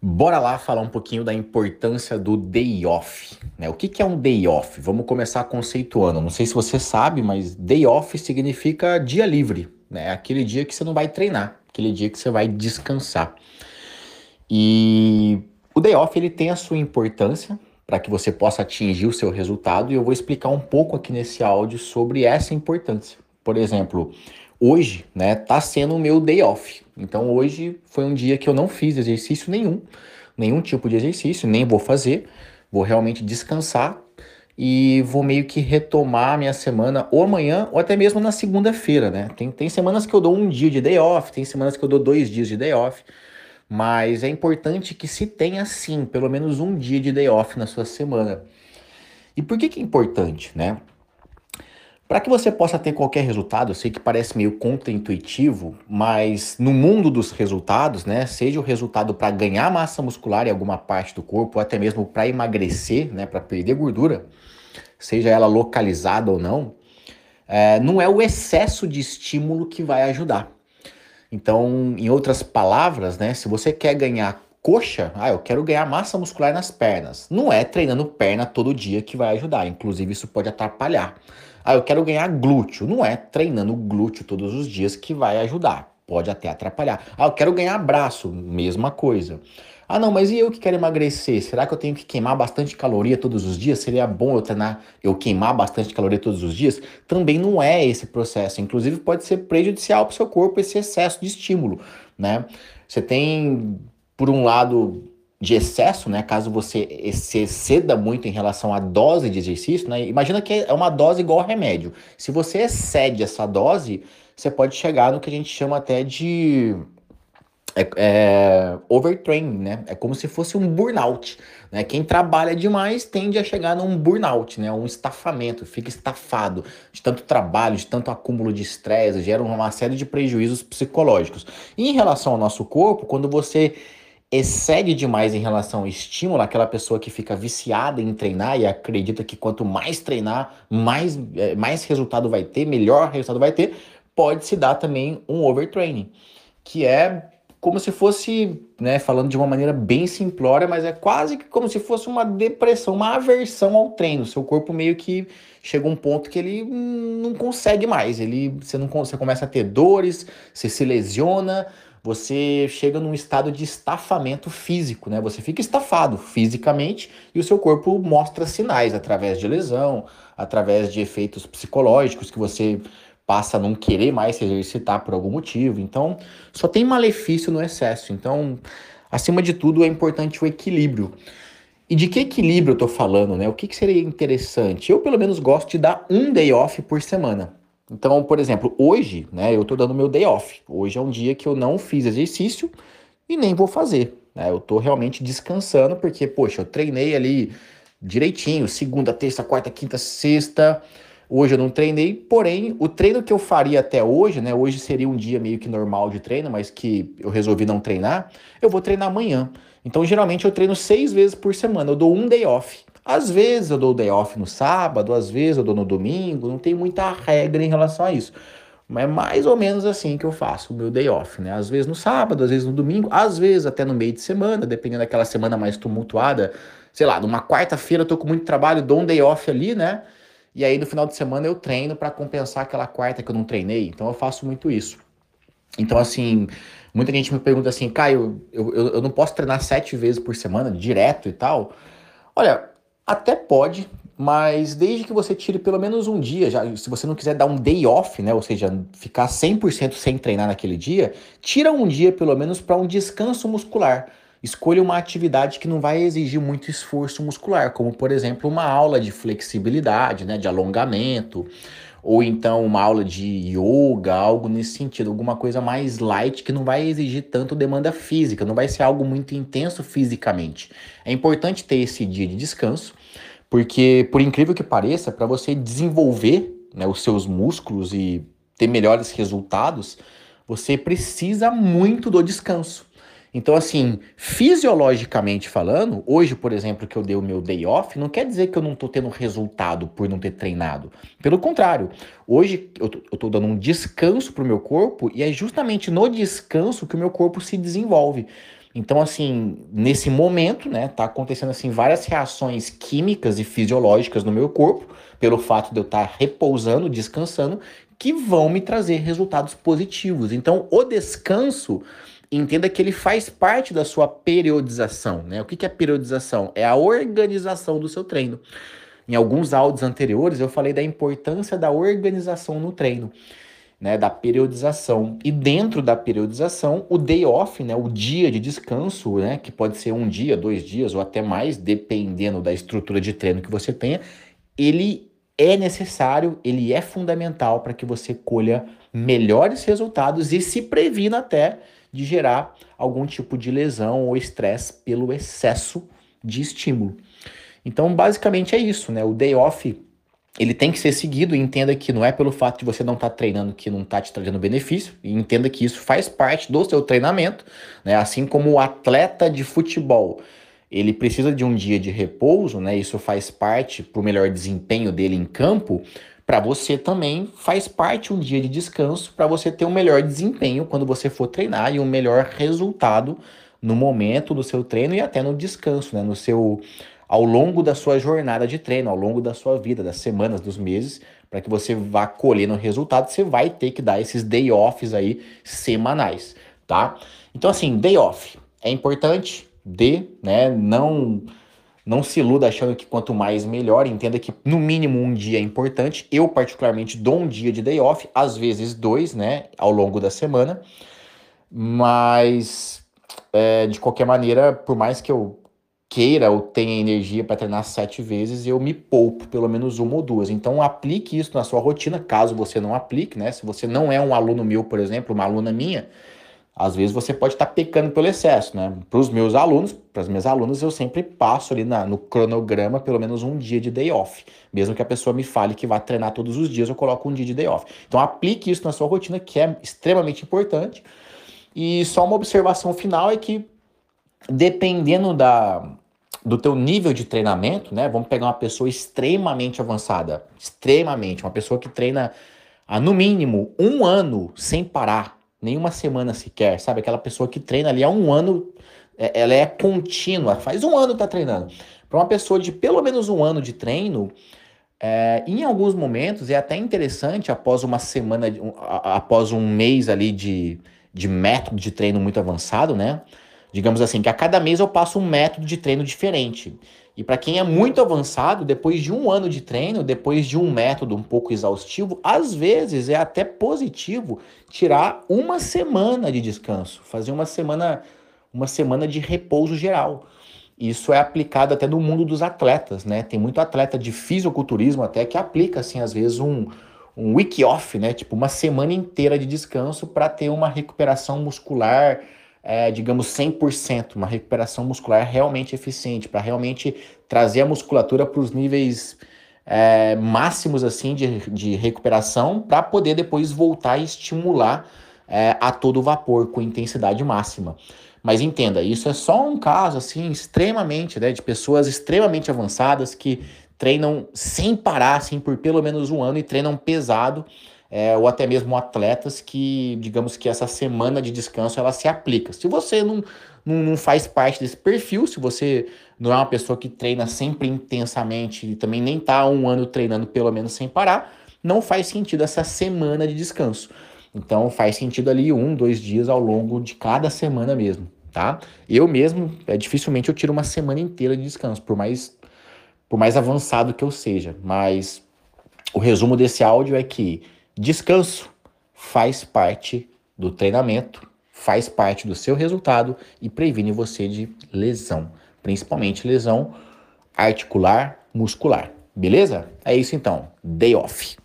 Bora lá falar um pouquinho da importância do day off. Né? O que, que é um day off? Vamos começar conceituando. Não sei se você sabe, mas day off significa dia livre. Né? Aquele dia que você não vai treinar, aquele dia que você vai descansar. E o day off ele tem a sua importância para que você possa atingir o seu resultado e eu vou explicar um pouco aqui nesse áudio sobre essa importância. Por exemplo, hoje, né, tá sendo o meu day off. Então hoje foi um dia que eu não fiz exercício nenhum, nenhum tipo de exercício, nem vou fazer. Vou realmente descansar e vou meio que retomar a minha semana ou amanhã ou até mesmo na segunda-feira, né? Tem, tem semanas que eu dou um dia de day off, tem semanas que eu dou dois dias de day off, mas é importante que se tenha sim, pelo menos um dia de day off na sua semana. E por que que é importante, né? Para que você possa ter qualquer resultado, eu sei que parece meio contraintuitivo, mas no mundo dos resultados, né, seja o resultado para ganhar massa muscular em alguma parte do corpo, ou até mesmo para emagrecer, né, para perder gordura, seja ela localizada ou não, é, não é o excesso de estímulo que vai ajudar. Então, em outras palavras, né, se você quer ganhar coxa, ah, eu quero ganhar massa muscular nas pernas, não é treinando perna todo dia que vai ajudar, inclusive isso pode atrapalhar. Ah, eu quero ganhar glúteo. Não é treinando glúteo todos os dias que vai ajudar. Pode até atrapalhar. Ah, eu quero ganhar braço. Mesma coisa. Ah, não, mas e eu que quero emagrecer? Será que eu tenho que queimar bastante caloria todos os dias? Seria bom eu treinar, eu queimar bastante caloria todos os dias? Também não é esse processo. Inclusive, pode ser prejudicial para o seu corpo esse excesso de estímulo, né? Você tem, por um lado, de excesso, né? Caso você exceda muito em relação à dose de exercício, né? Imagina que é uma dose igual remédio. Se você excede essa dose, você pode chegar no que a gente chama até de é, é, overtraining, né? É como se fosse um burnout, né? Quem trabalha demais tende a chegar num burnout, né? Um estafamento, fica estafado de tanto trabalho, de tanto acúmulo de estresse, gera uma série de prejuízos psicológicos. E em relação ao nosso corpo, quando você excede demais em relação ao estímulo, aquela pessoa que fica viciada em treinar e acredita que quanto mais treinar, mais, é, mais resultado vai ter, melhor resultado vai ter, pode se dar também um overtraining, que é como se fosse, né, falando de uma maneira bem simplória, mas é quase que como se fosse uma depressão, uma aversão ao treino. Seu corpo meio que chega um ponto que ele não consegue mais. Ele, você não você começa a ter dores, você se lesiona, você chega num estado de estafamento físico, né? Você fica estafado fisicamente e o seu corpo mostra sinais através de lesão, através de efeitos psicológicos que você passa a não querer mais se exercitar por algum motivo. Então, só tem malefício no excesso. Então, acima de tudo, é importante o equilíbrio. E de que equilíbrio eu tô falando, né? O que, que seria interessante? Eu, pelo menos, gosto de dar um day off por semana. Então, por exemplo, hoje, né, eu tô dando meu day off. Hoje é um dia que eu não fiz exercício e nem vou fazer. Né? Eu tô realmente descansando porque, poxa, eu treinei ali direitinho, segunda, terça, quarta, quinta, sexta. Hoje eu não treinei, porém, o treino que eu faria até hoje, né? Hoje seria um dia meio que normal de treino, mas que eu resolvi não treinar, eu vou treinar amanhã. Então, geralmente, eu treino seis vezes por semana. Eu dou um day off. Às vezes eu dou day off no sábado, às vezes eu dou no domingo, não tem muita regra em relação a isso. Mas é mais ou menos assim que eu faço o meu day off, né? Às vezes no sábado, às vezes no domingo, às vezes até no meio de semana, dependendo daquela semana mais tumultuada. Sei lá, numa quarta-feira eu tô com muito trabalho, dou um day off ali, né? E aí no final de semana eu treino para compensar aquela quarta que eu não treinei. Então eu faço muito isso. Então, assim, muita gente me pergunta assim, Caio, eu, eu, eu não posso treinar sete vezes por semana, direto e tal. Olha, até pode, mas desde que você tire pelo menos um dia, já, se você não quiser dar um day off, né, ou seja, ficar 100% sem treinar naquele dia, tira um dia pelo menos para um descanso muscular. Escolha uma atividade que não vai exigir muito esforço muscular, como por exemplo uma aula de flexibilidade, né, de alongamento, ou então uma aula de yoga, algo nesse sentido, alguma coisa mais light que não vai exigir tanto demanda física, não vai ser algo muito intenso fisicamente. É importante ter esse dia de descanso, porque por incrível que pareça, para você desenvolver né, os seus músculos e ter melhores resultados, você precisa muito do descanso. Então, assim, fisiologicamente falando, hoje, por exemplo, que eu dei o meu day off, não quer dizer que eu não tô tendo resultado por não ter treinado. Pelo contrário, hoje eu tô, eu tô dando um descanso pro meu corpo e é justamente no descanso que o meu corpo se desenvolve. Então, assim, nesse momento, né, tá acontecendo assim várias reações químicas e fisiológicas no meu corpo, pelo fato de eu estar tá repousando, descansando, que vão me trazer resultados positivos. Então, o descanso, entenda que ele faz parte da sua periodização, né? O que é periodização? É a organização do seu treino. Em alguns áudios anteriores eu falei da importância da organização no treino, né, da periodização. E dentro da periodização, o day off, né, o dia de descanso, né, que pode ser um dia, dois dias ou até mais, dependendo da estrutura de treino que você tenha, ele é necessário, ele é fundamental para que você colha melhores resultados e se previna até de gerar algum tipo de lesão ou estresse pelo excesso de estímulo. Então, basicamente é isso, né? O day off ele tem que ser seguido entenda que não é pelo fato de você não estar tá treinando que não está te trazendo benefício, e entenda que isso faz parte do seu treinamento, né? Assim como o atleta de futebol, ele precisa de um dia de repouso, né? Isso faz parte para o melhor desempenho dele em campo. Para você também faz parte um dia de descanso para você ter um melhor desempenho quando você for treinar e um melhor resultado no momento do seu treino e até no descanso, né? No seu ao longo da sua jornada de treino, ao longo da sua vida, das semanas, dos meses, para que você vá colhendo resultado, você vai ter que dar esses day offs aí semanais, tá? Então assim, day off é importante, dê, né? Não não se iluda achando que quanto mais melhor, entenda que no mínimo um dia é importante. Eu particularmente dou um dia de day off, às vezes dois, né, ao longo da semana. Mas é, de qualquer maneira, por mais que eu queira ou tenha energia para treinar sete vezes, eu me poupo pelo menos uma ou duas. Então aplique isso na sua rotina, caso você não aplique, né? Se você não é um aluno meu, por exemplo, uma aluna minha, às vezes você pode estar tá pecando pelo excesso, né? Para os meus alunos, para as minhas alunas, eu sempre passo ali na, no cronograma pelo menos um dia de day off. Mesmo que a pessoa me fale que vai treinar todos os dias, eu coloco um dia de day off. Então aplique isso na sua rotina, que é extremamente importante. E só uma observação final é que dependendo da, do teu nível de treinamento, né? Vamos pegar uma pessoa extremamente avançada, extremamente, uma pessoa que treina no mínimo um ano sem parar, nenhuma semana sequer, sabe? Aquela pessoa que treina ali há um ano, é, ela é contínua, faz um ano que tá treinando. Para uma pessoa de pelo menos um ano de treino, é, em alguns momentos é até interessante após uma semana, após um mês ali de, de método de treino muito avançado, né? Digamos assim, que a cada mês eu passo um método de treino diferente. E para quem é muito avançado, depois de um ano de treino, depois de um método um pouco exaustivo, às vezes é até positivo tirar uma semana de descanso, fazer uma semana, uma semana de repouso geral. Isso é aplicado até no mundo dos atletas, né? Tem muito atleta de fisiculturismo até que aplica assim às vezes um um week off, né? Tipo uma semana inteira de descanso para ter uma recuperação muscular é, digamos, 100%, uma recuperação muscular realmente eficiente, para realmente trazer a musculatura para os níveis é, máximos assim de, de recuperação, para poder depois voltar e estimular é, a todo vapor, com intensidade máxima. Mas entenda, isso é só um caso assim extremamente, né, de pessoas extremamente avançadas que treinam sem parar, assim, por pelo menos um ano e treinam pesado é, ou até mesmo atletas que, digamos que essa semana de descanso ela se aplica. Se você não, não, não faz parte desse perfil, se você não é uma pessoa que treina sempre intensamente e também nem está um ano treinando pelo menos sem parar, não faz sentido essa semana de descanso. Então faz sentido ali um, dois dias ao longo de cada semana mesmo, tá? Eu mesmo, é, dificilmente eu tiro uma semana inteira de descanso, por mais, por mais avançado que eu seja. Mas o resumo desse áudio é que Descanso faz parte do treinamento, faz parte do seu resultado e previne você de lesão, principalmente lesão articular, muscular. Beleza? É isso então. Day off.